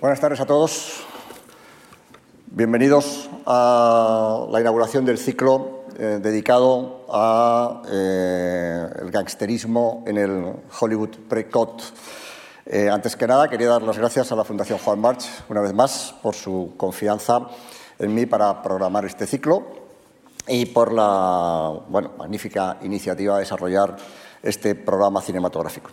Buenas tardes a todos. Bienvenidos a la inauguración del ciclo eh, dedicado al eh, gangsterismo en el Hollywood pre-cot. Eh, antes que nada, quería dar las gracias a la Fundación Juan March, una vez más, por su confianza en mí para programar este ciclo y por la magnífica iniciativa de desarrollar este programa cinematográfico.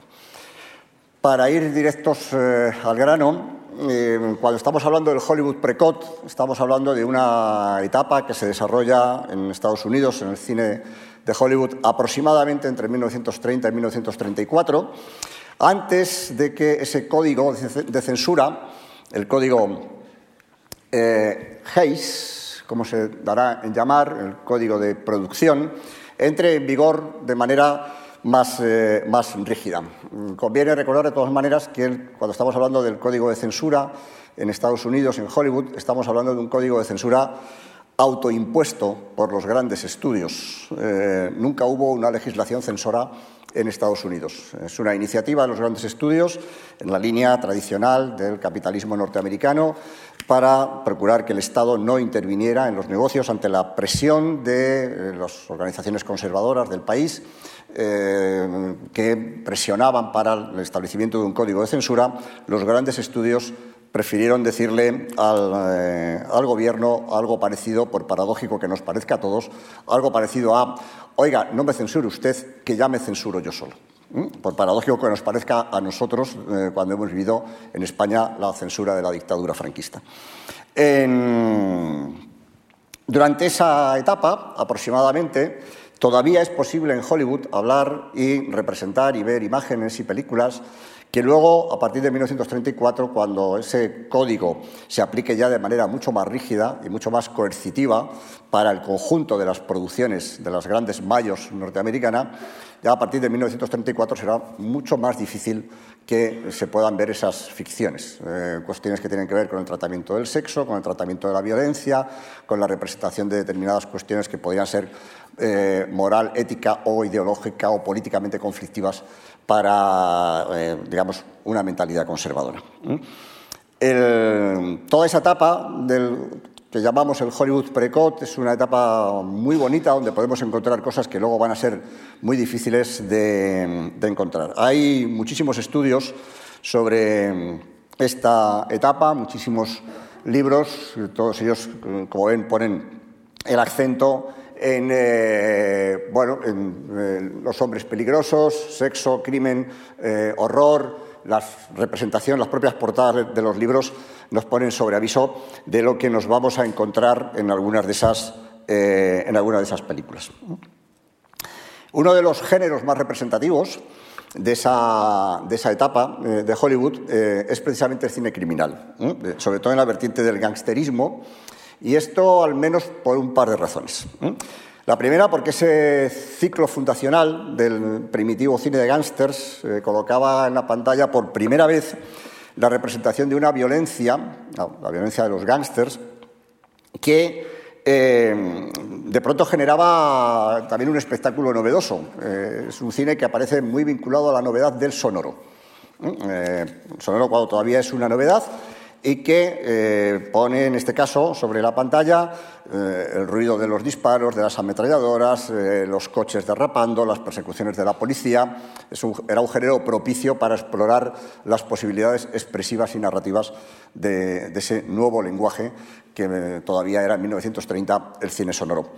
Para ir directos eh, al grano, eh, cuando estamos hablando del Hollywood Precot, estamos hablando de una etapa que se desarrolla en Estados Unidos, en el cine de Hollywood, aproximadamente entre 1930 y 1934, antes de que ese código de censura, el código eh, Hayes, como se dará en llamar, el código de producción, entre en vigor de manera más, eh, más rígida. Conviene recordar de todas maneras que cuando estamos hablando del código de censura en Estados Unidos, en Hollywood, estamos hablando de un código de censura autoimpuesto por los grandes estudios. Eh, nunca hubo una legislación censora en Estados Unidos. Es una iniciativa de los grandes estudios en la línea tradicional del capitalismo norteamericano para procurar que el Estado no interviniera en los negocios ante la presión de eh, las organizaciones conservadoras del país eh, que presionaban para el establecimiento de un código de censura, los grandes estudios prefirieron decirle al, eh, al, gobierno algo parecido, por paradójico que nos parezca a todos, algo parecido a, oiga, no me censure usted, que ya me censuro yo solo. Por paradójico que nos parezca a nosotros eh, cuando hemos vivido en España la censura de la dictadura franquista. Durante esa etapa, aproximadamente, Todavía es posible en Hollywood hablar y representar y ver imágenes y películas que luego, a partir de 1934, cuando ese código se aplique ya de manera mucho más rígida y mucho más coercitiva para el conjunto de las producciones de las grandes mayos norteamericanas, ya a partir de 1934 será mucho más difícil que se puedan ver esas ficciones, eh, cuestiones que tienen que ver con el tratamiento del sexo, con el tratamiento de la violencia, con la representación de determinadas cuestiones que podrían ser eh, moral, ética o ideológica o políticamente conflictivas para, eh, digamos, una mentalidad conservadora. toda esa etapa que llamamos el Hollywood Precot es una etapa muy bonita donde podemos encontrar cosas que luego van a ser muy difíciles de, de encontrar. Hay muchísimos estudios sobre esta etapa, muchísimos libros, todos ellos, como ven, ponen el acento en, eh, bueno, en eh, los hombres peligrosos, sexo, crimen, eh, horror, la representación, las propias portadas de los libros nos ponen sobre aviso de lo que nos vamos a encontrar en algunas de esas, en algunas de esas películas. Uno de los géneros más representativos de esa, de esa etapa de Hollywood es precisamente el cine criminal, sobre todo en la vertiente del gangsterismo y esto al menos por un par de razones. La primera porque ese ciclo fundacional del primitivo cine de gángsters eh, colocaba en la pantalla por primera vez la representación de una violencia, la violencia de los gángsters, que eh, de pronto generaba también un espectáculo novedoso. Eh, es un cine que aparece muy vinculado a la novedad del sonoro. sonoro cuando todavía es una novedad y que eh, pone en este caso sobre la pantalla eh, el ruido de los disparos, de las ametralladoras, eh, los coches derrapando, las persecuciones de la policía. era un género propicio para explorar las posibilidades expresivas y narrativas de, ese nuevo lenguaje que todavía era en 1930 el cine sonoro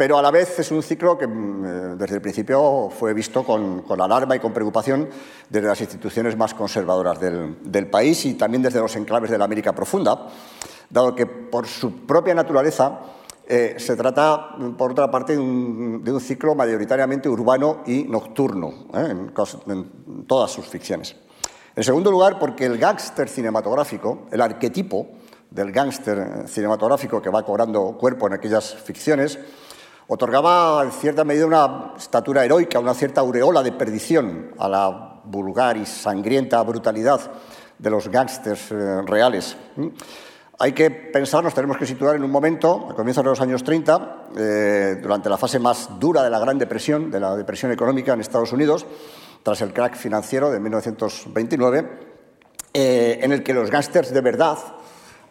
pero a la vez es un ciclo que mm, eh, desde el principio fue visto con, alarma y con preocupación desde las instituciones más conservadoras del, país y también desde los enclaves de la América profunda, dado que por su propia naturaleza eh, se trata, por otra parte, de un, ciclo mayoritariamente urbano y nocturno ¿eh? en todas sus ficciones. En segundo lugar, porque el gángster cinematográfico, el arquetipo del gángster cinematográfico que va cobrando cuerpo en aquellas ficciones, otorgaba en cierta medida una estatura heroica, una cierta aureola de perdición a la vulgar y sangrienta brutalidad de los gángsters eh, reales. Hay que pensar, nos tenemos que situar en un momento, a comienzos de los años 30, eh, durante la fase más dura de la Gran Depresión, de la depresión económica en Estados Unidos, tras el crack financiero de 1929, eh, en el que los gángsters de verdad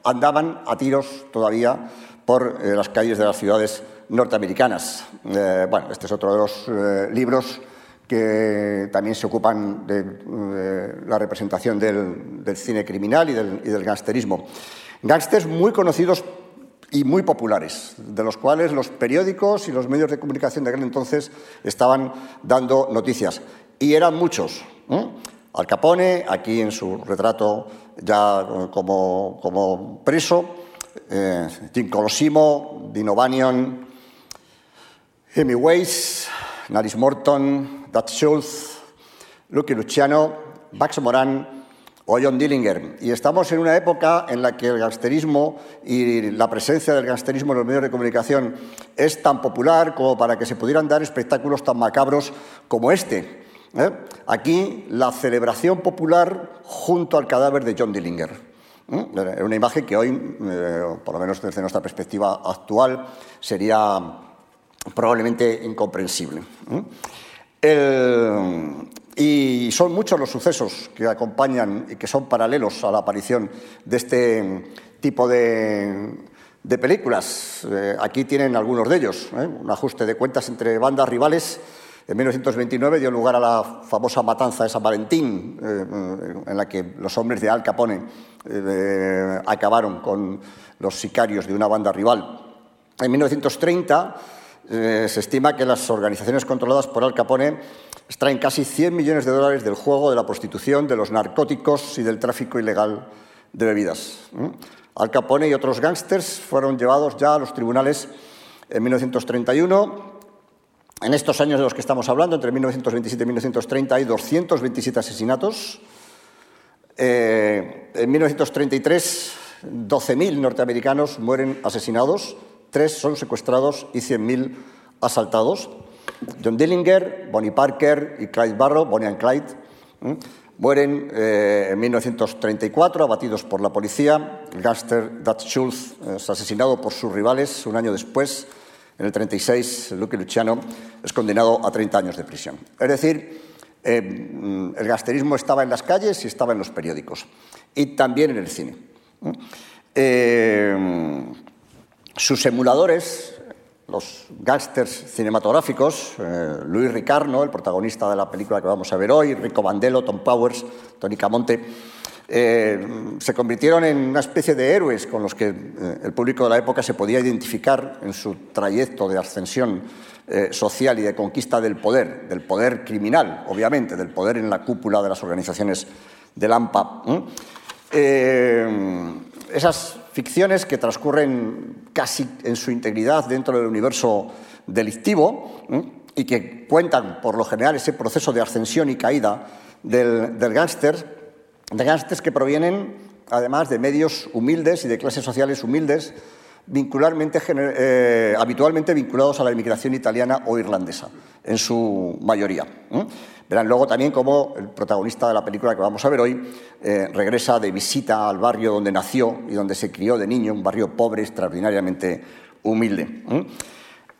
andaban a tiros todavía por eh, las calles de las ciudades norteamericanas. Eh, bueno, este es otro de los libros que también se ocupan de la representación del, cine criminal y del, y del gangsterismo. Gángsters muy conocidos y muy populares, de los cuales los periódicos y los medios de comunicación de aquel entonces estaban dando noticias. Y eran muchos. Al Capone, aquí en su retrato ya como, como preso, eh, Colosimo, Dino Bannion, Hemingways, Naris Morton, Dutch Schultz, Lucky Luciano, Max Moran, o John Dillinger. Y estamos en una época en la que el gangsterismo y la presencia del gangsterismo en los medios de comunicación es tan popular como para que se pudieran dar espectáculos tan macabros como este. ¿eh? Aquí la celebración popular junto al cadáver de John Dillinger. ¿eh? Una imagen que hoy, eh, por lo menos desde nuestra perspectiva actual, sería probablemente incomprensible. Y son muchos los sucesos que acompañan y que son paralelos a la aparición de este tipo de, películas. Eh, aquí tienen algunos de ellos. ¿eh? Un ajuste de cuentas entre bandas rivales. En 1929 dio lugar a la famosa matanza de San Valentín, eh, en la que los hombres de Al Capone acabaron con los sicarios de una banda rival. En 1930 se estima que las organizaciones controladas por Al Capone extraen casi 100 millones de dólares del juego, de la prostitución, de los narcóticos y del tráfico ilegal de bebidas. Al Capone y otros gángsters fueron llevados ya a los tribunales en 1931. En estos años de los que estamos hablando, entre 1927 y 1930, hay 227 asesinatos. Eh, en 1933, 12.000 norteamericanos mueren asesinados, 3 son secuestrados y 100.000 asaltados. John Dillinger, Bonnie Parker y Clyde Barrow, Bonnie and Clyde, mueren eh, en 1934 abatidos por la policía. El gángster Dutch Schultz es asesinado por sus rivales un año después. En el 36, Lucky Luciano es condenado a 30 años de prisión. Es decir, eh, el gangsterismo estaba en las calles y estaba en los periódicos y también en el cine. Eh, sus emuladores los gángsters cinematográficos, eh, Luis Ricarno, el protagonista de la película que vamos a ver hoy, Rico Bandelo, Tom Powers, Tony Camonte, eh, se convirtieron en una especie de héroes con los que eh, el público de la época se podía identificar en su trayecto de ascensión social y de conquista del poder, del poder criminal, obviamente, del poder en la cúpula de las organizaciones del AMPA. esas ficciones que transcurren casi en su integridad dentro del universo delictivo y que cuentan por lo general ese proceso de ascensión y caída del, del gángster, de gángsters que provienen además de medios humildes y de clases sociales humildes, eh, habitualmente vinculados a la inmigración italiana o irlandesa, en su mayoría. Verán luego también cómo el protagonista de la película que vamos a ver hoy eh, regresa de visita al barrio donde nació y donde se crió de niño, un barrio pobre, extraordinariamente humilde.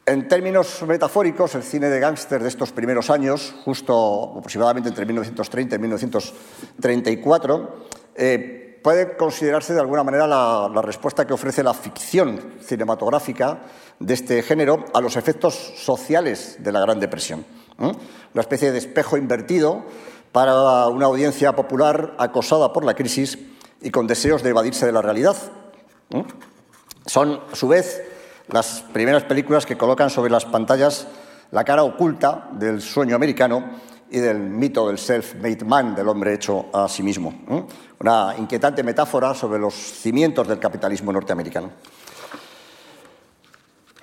En términos metafóricos, el cine de gángster de estos primeros años, justo aproximadamente entre 1930 y 1934, eh, puede considerarse de alguna manera la, la, respuesta que ofrece la ficción cinematográfica de este género a los efectos sociales de la Gran Depresión una especie de espejo invertido para una audiencia popular acosada por la crisis y con deseos de evadirse de la realidad. Son, a su vez, las primeras películas que colocan sobre las pantallas la cara oculta del sueño americano y del mito del self-made man, del hombre hecho a sí mismo. Una inquietante metáfora sobre los cimientos del capitalismo norteamericano.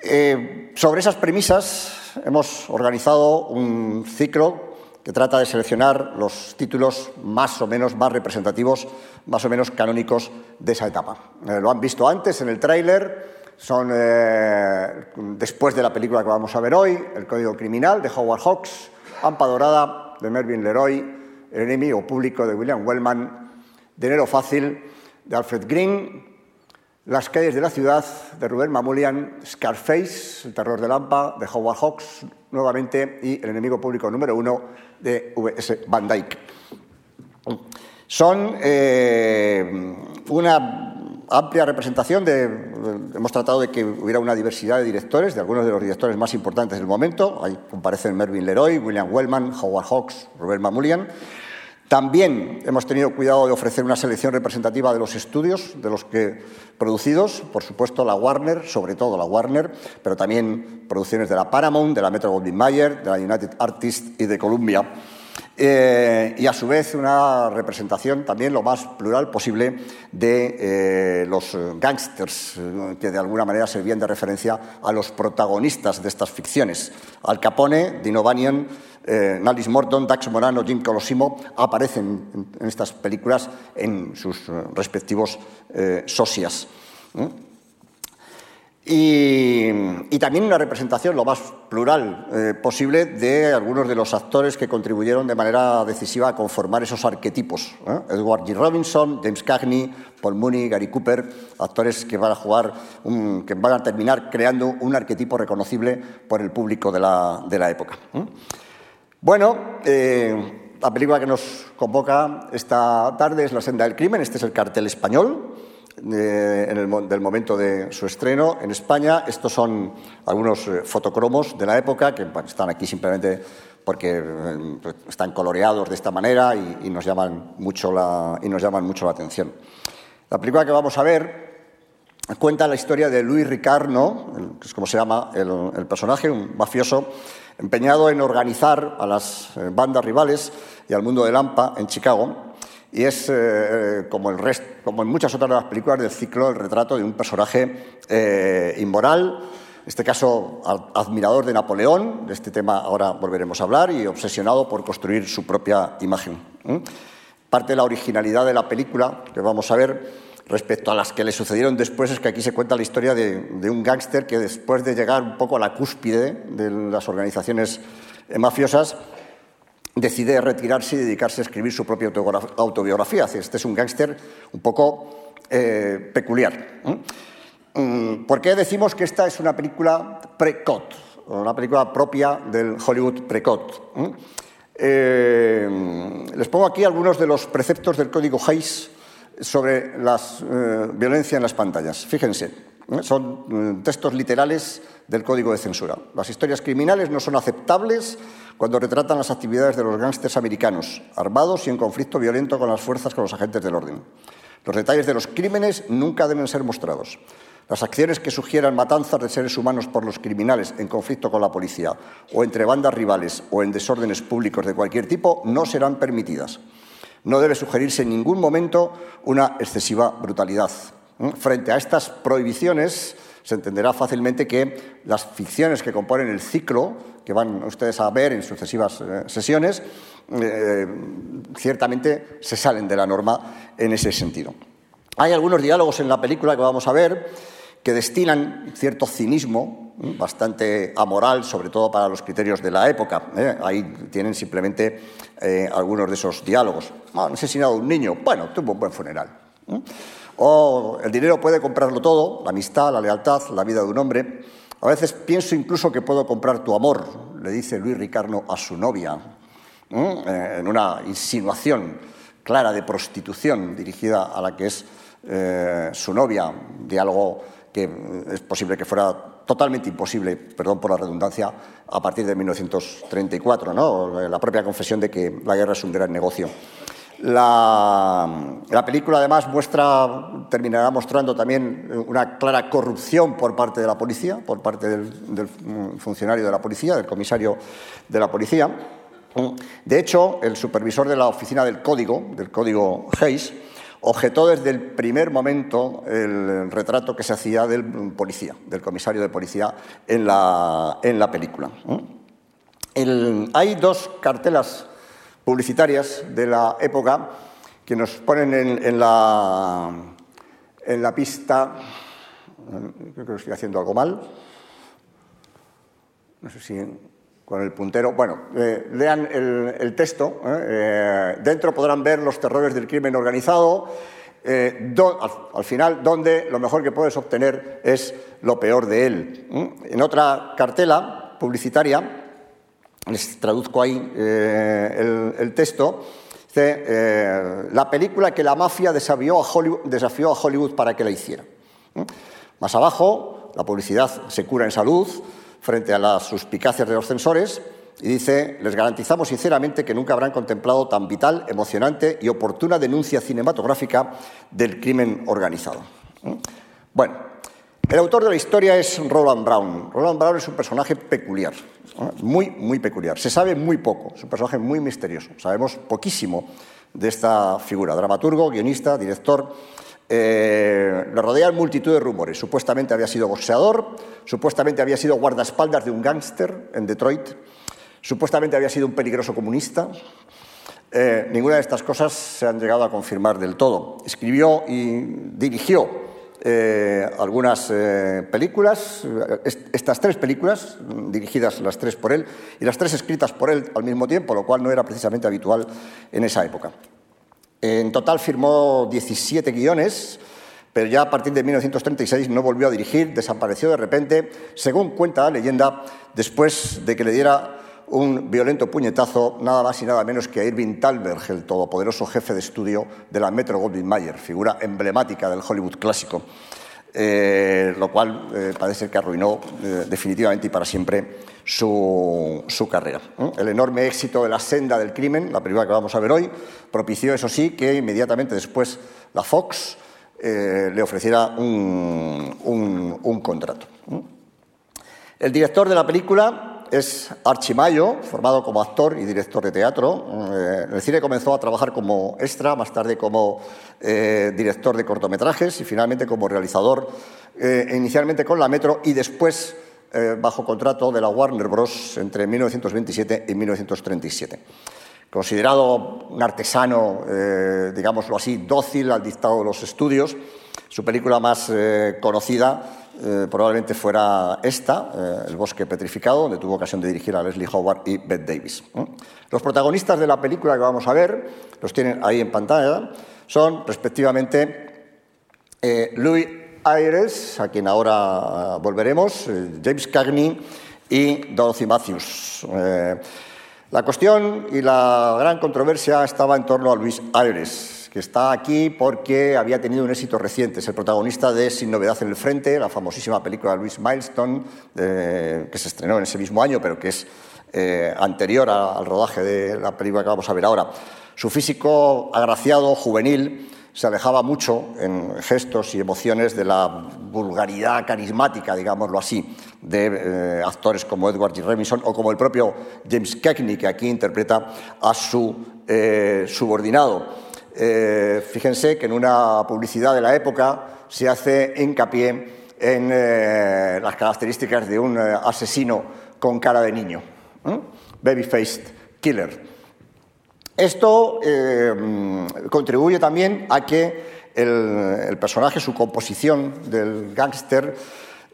Eh, sobre esas premisas hemos organizado un ciclo que trata de seleccionar los títulos más o menos más representativos, más o menos canónicos de esa etapa. Eh, lo han visto antes en el tráiler, son eh, después de la película que vamos a ver hoy, El Código Criminal de Howard Hawks, Ampa Dorada de Mervyn Leroy, El enemigo público de William Wellman, Dinero Fácil de Alfred Green, las calles de la ciudad de Rubén Mamulian, Scarface, El terror de Lampa, de Howard Hawks, nuevamente, y El enemigo público número uno de V.S. Van Dyke. Son eh, una amplia representación de, hemos tratado de que hubiera una diversidad de directores, de algunos de los directores más importantes del momento. Ahí comparecen Mervyn Leroy, William Wellman, Howard Hawks, Robert Mamoulian. También hemos tenido cuidado de ofrecer una selección representativa de los estudios, de los que producidos, por supuesto la Warner, sobre todo la Warner, pero también producciones de la Paramount, de la Metro Goldwyn Mayer, de la United Artists y de Columbia. Eh, y a su vez una representación también lo más plural posible de eh, los gángsters, que de alguna manera servían de referencia a los protagonistas de estas ficciones. Al Capone, Dino Bannion, eh, Morton, Dax Morano, Jim Colosimo aparecen en, estas películas en sus respectivos socias. Y, también una representación lo más plural eh, posible de algunos de los actores que contribuyeron de manera decisiva a conformar esos arquetipos. ¿eh? Edward G. Robinson, James Cagney, Paul Mooney, Gary Cooper, actores que van a jugar, que van a terminar creando un arquetipo reconocible por el público de la época. ¿Eh? Bueno, la película que nos convoca esta tarde es La senda del crimen, este es el cartel español en el, del momento de su estreno en España. Estos son algunos eh, fotocromos de la época que están aquí simplemente porque eh, están coloreados de esta manera y, nos llaman mucho la, y nos llaman mucho la atención. La película que vamos a ver cuenta la historia de Luis Ricardo, que es como se llama el, personaje, un mafioso empeñado en organizar a las eh, bandas rivales y al mundo del AMPA en Chicago y es, eh, como, el resto, como en muchas otras de las películas del ciclo, el retrato de un personaje eh, inmoral, en este caso admirador de Napoleón, de este tema ahora volveremos a hablar, y obsesionado por construir su propia imagen. Parte de la originalidad de la película que vamos a ver respecto a las que le sucedieron después es que aquí se cuenta la historia de, un gángster que después de llegar un poco a la cúspide de las organizaciones mafiosas, decide retirarse y dedicarse a escribir su propia autobiografía. Este es un gángster un poco eh, peculiar. Mm, ¿Por qué decimos que esta es una película precot, una película propia del Hollywood precot? Eh, les pongo aquí algunos de los preceptos del código Hayes sobre la eh, violencia en las pantallas. Fíjense, son mm, textos literales del código de censura. Las historias criminales no son aceptables cuando retratan las actividades de los gángsters americanos, armados y en conflicto violento con las fuerzas con los agentes del orden. Los detalles de los crímenes nunca deben ser mostrados. Las acciones que sugieran matanzas de seres humanos por los criminales en conflicto con la policía o entre bandas rivales o en desórdenes públicos de cualquier tipo no serán permitidas. No debe sugerirse en ningún momento una excesiva brutalidad. Frente a estas prohibiciones, se entenderá fácilmente que las ficciones que componen el ciclo que van ustedes a ver en sucesivas eh, sesiones, eh, ciertamente se salen de la norma en ese sentido. Hay algunos diálogos en la película que vamos a ver que destinan cierto cinismo bastante amoral, sobre todo para los criterios de la época. ¿eh? Ahí tienen simplemente algunos de esos diálogos. Han asesinado a un niño, bueno, tuvo un buen funeral. O el dinero puede comprarlo todo, la amistad, la lealtad, la vida de un hombre. A veces pienso incluso que puedo comprar tu amor, le dice Luis Ricardo a su novia, eh, en una insinuación clara de prostitución dirigida a la que es eh, su novia, diálogo que es posible que fuera totalmente imposible, perdón por la redundancia, a partir de 1934, ¿no? la propia confesión de que la guerra es un gran negocio. La, película además muestra, terminará mostrando también una clara corrupción por parte de la policía, por parte del, funcionario de la policía, del comisario de la policía. De hecho, el supervisor de la oficina del código, del código Hayes, objetó desde el primer momento el retrato que se hacía del policía, del comisario de policía en la, en la película. hay dos cartelas publicitarias de la época que nos ponen en, la, en la pista. Creo que estoy haciendo algo mal. No sé si con el puntero. Bueno, eh, lean el, texto. ¿eh? Eh, dentro podrán ver los terrores del crimen organizado. al, final, donde lo mejor que puedes obtener es lo peor de él. En otra cartela publicitaria les traduzco ahí el, texto. Dice, la película que la mafia desafió a Hollywood, desafió a Hollywood para que la hiciera. Más abajo, la publicidad se cura en salud frente a las suspicacias de los censores y dice, les garantizamos sinceramente que nunca habrán contemplado tan vital, emocionante y oportuna denuncia cinematográfica del crimen organizado. Bueno, el autor de la historia es Roland Brown. Roland Brown es un personaje peculiar, muy, muy peculiar. Se sabe muy poco, es un personaje muy misterioso. Sabemos poquísimo de esta figura, dramaturgo, guionista, director. Eh, le rodean multitud de rumores. Supuestamente había sido boxeador, supuestamente había sido guardaespaldas de un gángster en Detroit, Supuestamente había sido un peligroso comunista. Eh, ninguna de estas cosas se han llegado a confirmar del todo. Escribió y dirigió eh, algunas eh, películas, estas tres películas, dirigidas las tres por él y las tres escritas por él al mismo tiempo, lo cual no era precisamente habitual en esa época. En total firmó 17 guiones, pero ya a partir de 1936 no volvió a dirigir, desapareció de repente, según cuenta la leyenda, después de que le diera un violento puñetazo, nada más y nada menos que a Irving Thalberg, el todopoderoso jefe de estudio de la Metro Goldwyn Mayer, figura emblemática del Hollywood clásico, eh, lo cual eh, parece que arruinó eh, definitivamente y para siempre su, su carrera. El enorme éxito de La senda del crimen, la película que vamos a ver hoy, propició, eso sí, que inmediatamente después la Fox le ofreciera un, un, un contrato. El director de la película es Archie Mayo, formado como actor y director de teatro. Eh, en el cine comenzó a trabajar como extra, más tarde como eh, director de cortometrajes y finalmente como realizador, eh, inicialmente con la Metro y después bajo contrato de la Warner Bros. entre 1927 y 1937. Considerado un artesano, digámoslo así, dócil al dictado de los estudios, su película más conocida eh, probablemente fuera esta, eh, El bosque petrificado, donde tuvo ocasión de dirigir a Leslie Howard y Bette Davis. Los protagonistas de la película que vamos a ver, los tienen ahí en pantalla, son respectivamente eh, Louis Ayres, a quien ahora volveremos, James Cagney y Dorothy Matthews. la cuestión y la gran controversia estaba en torno a Louis Ayres que está aquí porque había tenido un éxito reciente. Es el protagonista de Sin novedad en el frente, la famosísima película de Louis Milestone, que se estrenó en ese mismo año, pero que es eh, anterior al rodaje de la película que vamos a ver ahora. Su físico agraciado, juvenil, se alejaba mucho en gestos y emociones de la vulgaridad carismática, digámoslo así, de eh, actores como Edward G. Remington o como el propio James Cagney, que aquí interpreta a su eh, subordinado. Eh, fíjense que en una publicidad de la época se hace hincapié en eh, las características de un eh, asesino con cara de niño, baby-faced killer. Esto contribuye también a que el, personaje, su composición del gángster,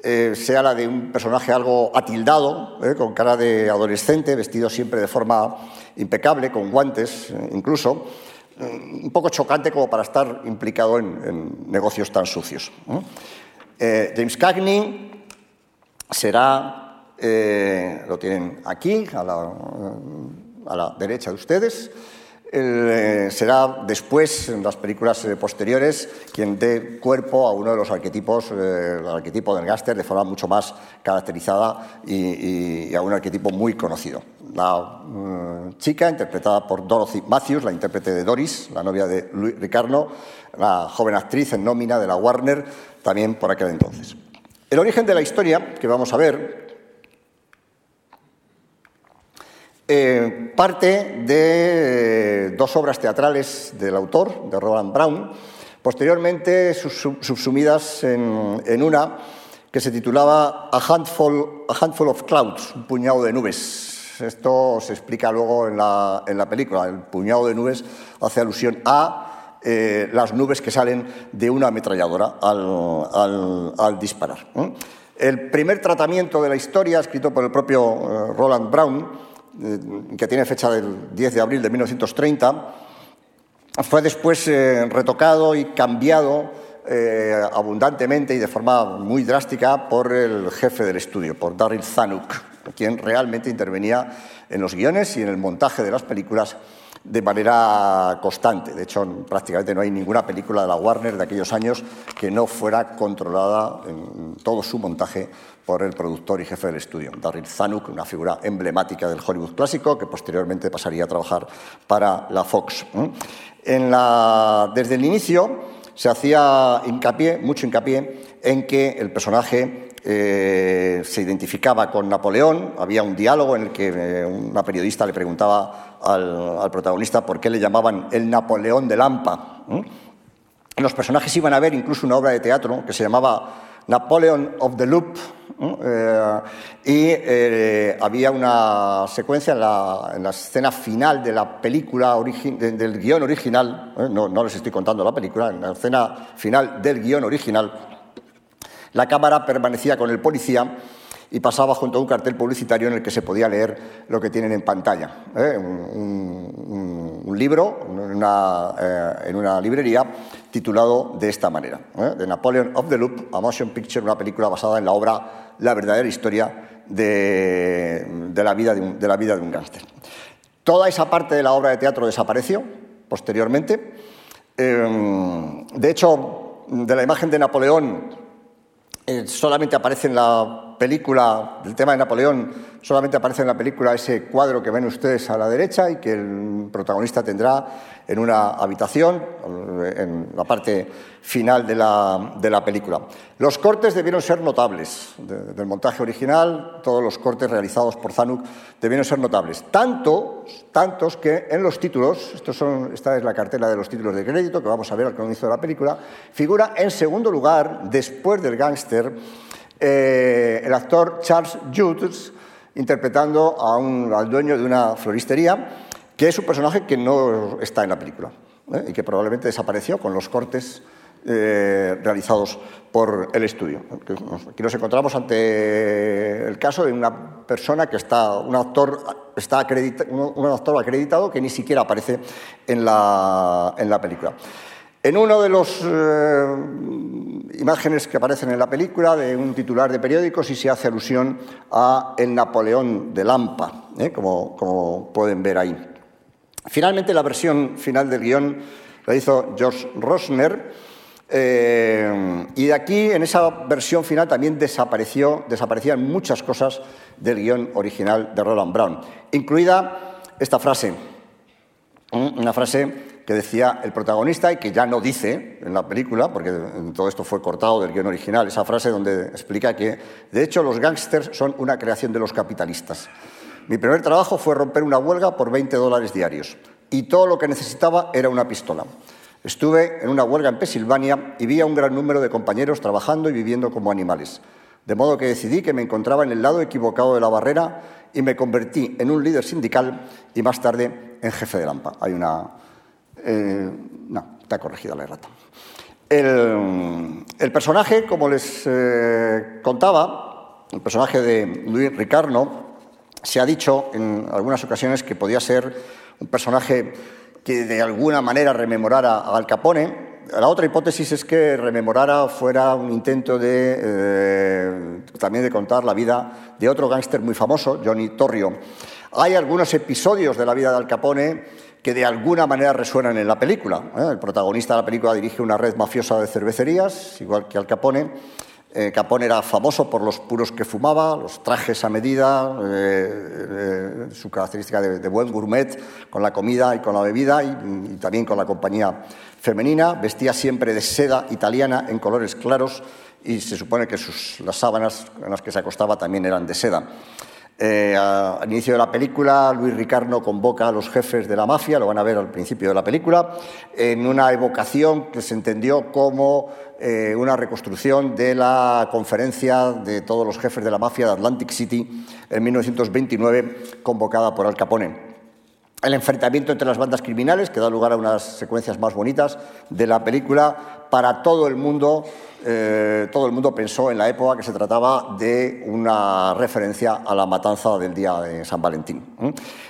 sea la de un personaje algo atildado, con cara de adolescente, vestido siempre de forma impecable, con guantes incluso, un poco chocante como para estar implicado en, negocios tan sucios. Eh, James Cagney será, eh, lo tienen aquí, a la, derecha de ustedes, eh, será después, en las películas posteriores, quien dé cuerpo a uno de los arquetipos, el arquetipo del gáster, de forma mucho más caracterizada y a un arquetipo muy conocido la mm, chica, interpretada por Dorothy Matthews, la intérprete de Doris, la novia de Luis Ricardo, la joven actriz en nómina de la Warner, también por aquel entonces. El origen de la historia que vamos a ver eh, parte de eh, dos obras teatrales del autor, de Roland Brown, posteriormente subsumidas en, una que se titulaba a handful, a handful of Clouds, un puñado de nubes, esto se explica luego en la, en la película. El puñado de nubes hace alusión a eh, las nubes que salen de una ametralladora al, disparar. El primer tratamiento de la historia, escrito por el propio eh, Roland Brown, eh, que tiene fecha del 10 de abril de 1930, fue después retocado y cambiado abundantemente y de forma muy drástica por el jefe del estudio, por Daryl Zanuck. Quien realmente intervenía en los guiones y en el montaje de las películas de manera constante. De hecho, prácticamente no hay ninguna película de la Warner de aquellos años que no fuera controlada en todo su montaje por el productor y jefe del estudio, Darryl Zanuck, una figura emblemática del Hollywood clásico que posteriormente pasaría a trabajar para la Fox. Desde el inicio se hacía hincapié, mucho hincapié, en que el personaje eh, se identificaba con Napoleón, había un diálogo en el que eh, una periodista le preguntaba al, protagonista por qué le llamaban el Napoleón de Lampa. Los personajes iban a ver incluso una obra de teatro que se llamaba Napoleon of the Loop, eh, y había una secuencia en la, escena final de la película, del guion original, no, no les estoy contando la película, en la escena final del guion original, la cámara permanecía con el policía y pasaba junto a un cartel publicitario en el que se podía leer lo que tienen en pantalla. ¿eh? Un, libro en una, eh, en una, librería titulado de esta manera, ¿eh? The Napoleon of the Loop, a motion picture, una película basada en la obra La verdadera historia de, la, vida de un, de la vida de un gángster. Toda esa parte de la obra de teatro desapareció posteriormente. de hecho, de la imagen de Napoleón eh, solamente aparece en la película, del tema de Napoleón, solamente aparece en la película ese cuadro que ven ustedes a la derecha y que el protagonista tendrá en una habitación, en la parte final de la, de la película. Los cortes debieron ser notables, del montaje original, todos los cortes realizados por Zanuck debieron ser notables. Tanto, tantos que en los títulos, estos son, esta es la cartela de los títulos de crédito que vamos a ver al comienzo de la película, figura en segundo lugar, después del gángster, eh, el actor Charles Hughes interpretando a un, al dueño de una floristería, que es un personaje que no está en la película ¿eh? y que probablemente desapareció con los cortes eh, realizados por el estudio. Aquí nos encontramos ante el caso de una persona que está, un actor, está un actor acreditado que ni siquiera aparece en la, en la película. En una de las eh, imágenes que aparecen en la película de un titular de periódicos y se hace alusión a el Napoleón de Lampa, ¿eh? como, como pueden ver ahí. Finalmente, la versión final del guion la hizo George Rosner eh, y de aquí, en esa versión final, también desapareció, desaparecían muchas cosas del guion original de Roland Brown, incluida esta frase, una frase que decía el protagonista y que ya no dice en la película, porque todo esto fue cortado del guion original, esa frase donde explica que, de hecho, los gángsters son una creación de los capitalistas. Mi primer trabajo fue romper una huelga por 20 dólares diarios y todo lo que necesitaba era una pistola. Estuve en una huelga en Pensilvania y vi a un gran número de compañeros trabajando y viviendo como animales. De modo que decidí que me encontraba en el lado equivocado de la barrera y me convertí en un líder sindical y más tarde en jefe de Lampa. Hay una... Eh, no, está corregida la errata. El, personaje, como les eh, contaba, el personaje de Luis Ricardo, se ha dicho en algunas ocasiones que podía ser un personaje que de alguna manera rememorara a Al Capone. La otra hipótesis es que rememorara fuera un intento de, eh, también de contar la vida de otro gángster muy famoso, Johnny Torrio. Hay algunos episodios de la vida de Al Capone que de alguna manera resuenan en la película. ¿eh? El protagonista de la película dirige una red mafiosa de cervecerías, igual que Al Capone. Eh, Capone era famoso por los puros que fumaba, los trajes a medida, eh, su característica de, buen gourmet con la comida y con la bebida y, también con la compañía femenina. Vestía siempre de seda italiana en colores claros y se supone que las sábanas en las que se acostaba también eran de seda. Al inicio de la película, Luis Ricardo convoca a los jefes de la mafia, lo van a ver al principio de la película, en una evocación que se entendió como eh, una reconstrucción de la conferencia de todos los jefes de la mafia de Atlantic City en 1929, convocada por Al Capone. El enfrentamiento entre las bandas criminales, que da lugar a unas secuencias más bonitas de la película, para todo el mundo, eh, todo el mundo pensó en la época que se trataba de una referencia a la matanza del día de San Valentín.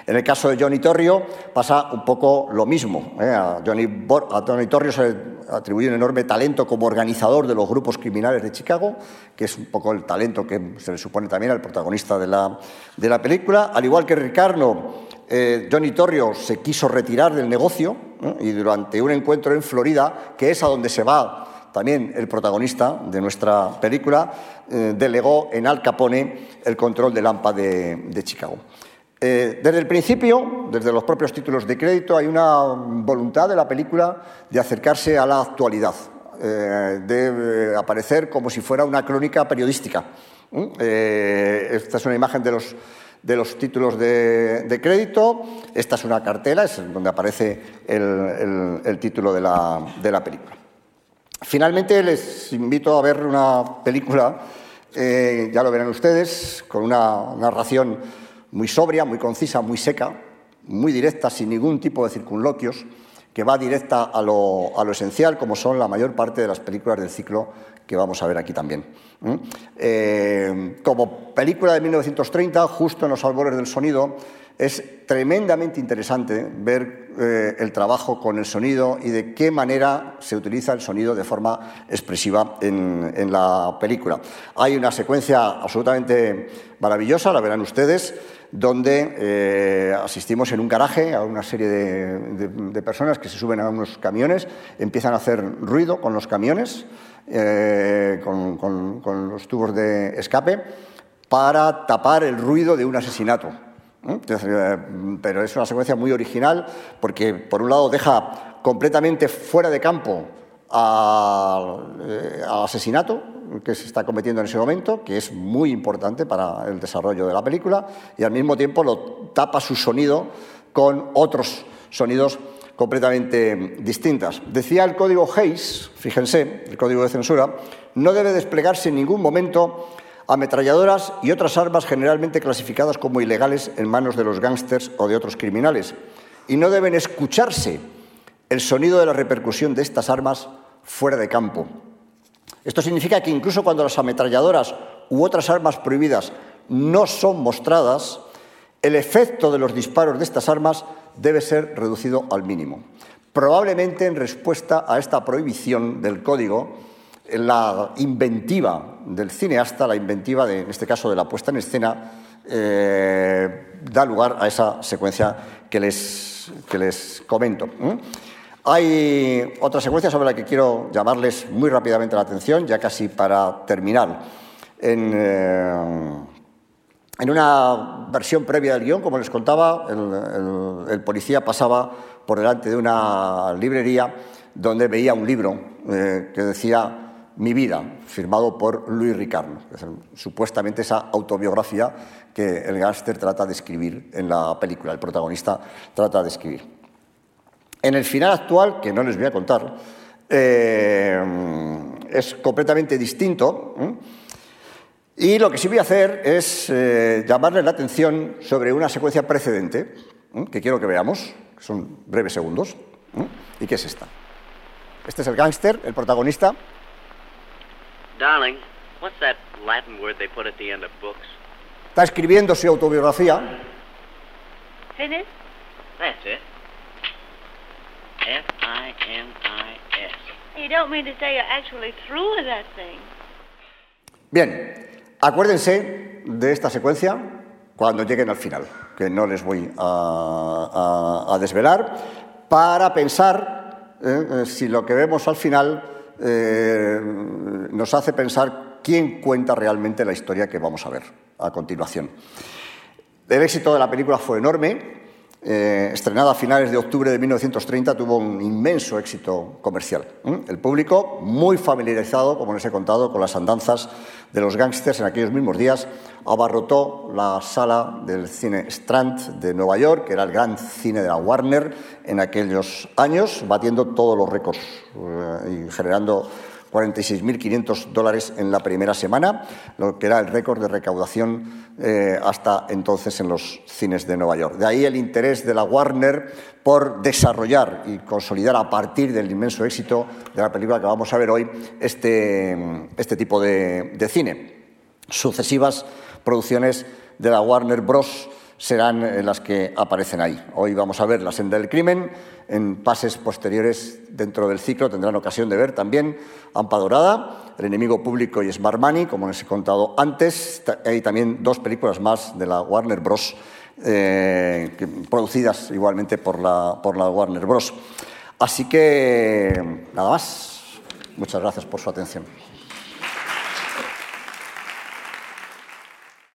En el caso de Johnny Torrio pasa un poco lo mismo. ¿eh? A, Johnny, Johnny Torrio se atribuye un enorme talento como organizador de los grupos criminales de Chicago, que es un poco el talento que se le supone también al protagonista de la, de la película. Al igual que Ricardo, eh, Johnny Torrio se quiso retirar del negocio y durante un encuentro en Florida, que es a donde se va también el protagonista de nuestra película, eh, delegó en Al Capone el control del AMPA de Chicago. Eh, desde el principio, desde los propios títulos de crédito, hay una voluntad de la película de acercarse a la actualidad, de aparecer como si fuera una crónica periodística. esta es una imagen de los, de los títulos de, crédito, esta es una cartela, es donde aparece el, título de la, de la, película. Finalmente les invito a ver una película, ya lo verán ustedes, con una narración muy sobria, muy concisa, muy seca, muy directa, sin ningún tipo de circunloquios, que va directa a lo, esencial, como son la mayor parte de las películas del ciclo que vamos a ver aquí también. Eh, como película de 1930, justo en los albores del sonido, es tremendamente interesante ver eh, el trabajo con el sonido y de qué manera se utiliza el sonido de forma expresiva en, la película. Hay una secuencia absolutamente maravillosa, la verán ustedes, donde eh, asistimos en un garaje a una serie de, personas que se suben a unos camiones, empiezan a hacer ruido con los camiones, eh, con los tubos de escape, para tapar el ruido de un asesinato. Eh, pero es una secuencia muy original porque, por un lado, deja completamente fuera de campo al, asesinato que se está cometiendo en ese momento, que es muy importante para el desarrollo de la película, y al mismo tiempo lo tapa su sonido con otros sonidos completamente distintos. Decía el código Hayes, fíjense, el código de censura, no debe desplegarse en ningún momento ametralladoras y otras armas generalmente clasificadas como ilegales en manos de los gángsters o de otros criminales. Y no deben escucharse el sonido de la repercusión de estas armas fuera de campo. Esto significa que incluso cuando las ametralladoras u otras armas prohibidas no son mostradas, el efecto de los disparos de estas armas debe ser reducido al mínimo. Probablemente en respuesta a esta prohibición del código, la inventiva del cineasta, la inventiva, en este caso de la puesta en escena, eh, da lugar a esa secuencia que les, que les comento. Hay otra secuencia sobre la que quiero llamarles muy rápidamente la atención, ya casi para terminar. En, eh, en una versión previa del guion, como les contaba, el, policía pasaba por delante de una librería donde veía un libro eh, que decía mi vida, firmado por Luis Ricardo, supuestamente esa autobiografía que el gángster trata de escribir en la película, el protagonista trata de escribir. En el final actual, que no les voy a contar, eh, es completamente distinto. Y lo que sí voy a hacer es eh, llamarles la atención sobre una secuencia precedente, que quiero que veamos, que son breves segundos. ¿Y qué es esta? Este es el gángster, el protagonista, Darling, what's that Latin word they put at the end of books? Está escribiendo su autobiografía. Finish? That's it. F-I-N-I-S. You don't mean to say you're actually through with that thing. Bien, acuérdense de esta secuencia cuando lleguen al final, que no les voy a, desvelar, para pensar eh, eh si lo que vemos al final eh, nos hace pensar quién cuenta realmente la historia que vamos a ver a continuación. El éxito de la película fue enorme. Eh, estrenada a finales de octubre de 1930, tuvo un inmenso éxito comercial. El público, muy familiarizado, como les he contado, con las andanzas de los gángsters en aquellos mismos días, abarrotó la sala del cine Strand de Nueva York, que era el gran cine de la Warner en aquellos años, batiendo todos los récords eh, y generando 46.500 dólares en la primera semana, lo que era el récord de recaudación eh, hasta entonces en los cines de Nueva York. De ahí el interés de la Warner por desarrollar y consolidar a partir del inmenso éxito de la película que vamos a ver hoy este, este tipo de, cine. Sucesivas producciones de la Warner Bros serán eh, las que aparecen ahí. Hoy vamos a ver La senda del crimen. En pases posteriores dentro del ciclo tendrán ocasión de ver también Ampa Dorada, El enemigo público y Smart Money, como les he contado antes. Hay también dos películas más de la Warner Bros. Eh, producidas igualmente por la, por la Warner Bros. Así que nada más. Muchas gracias por su atención.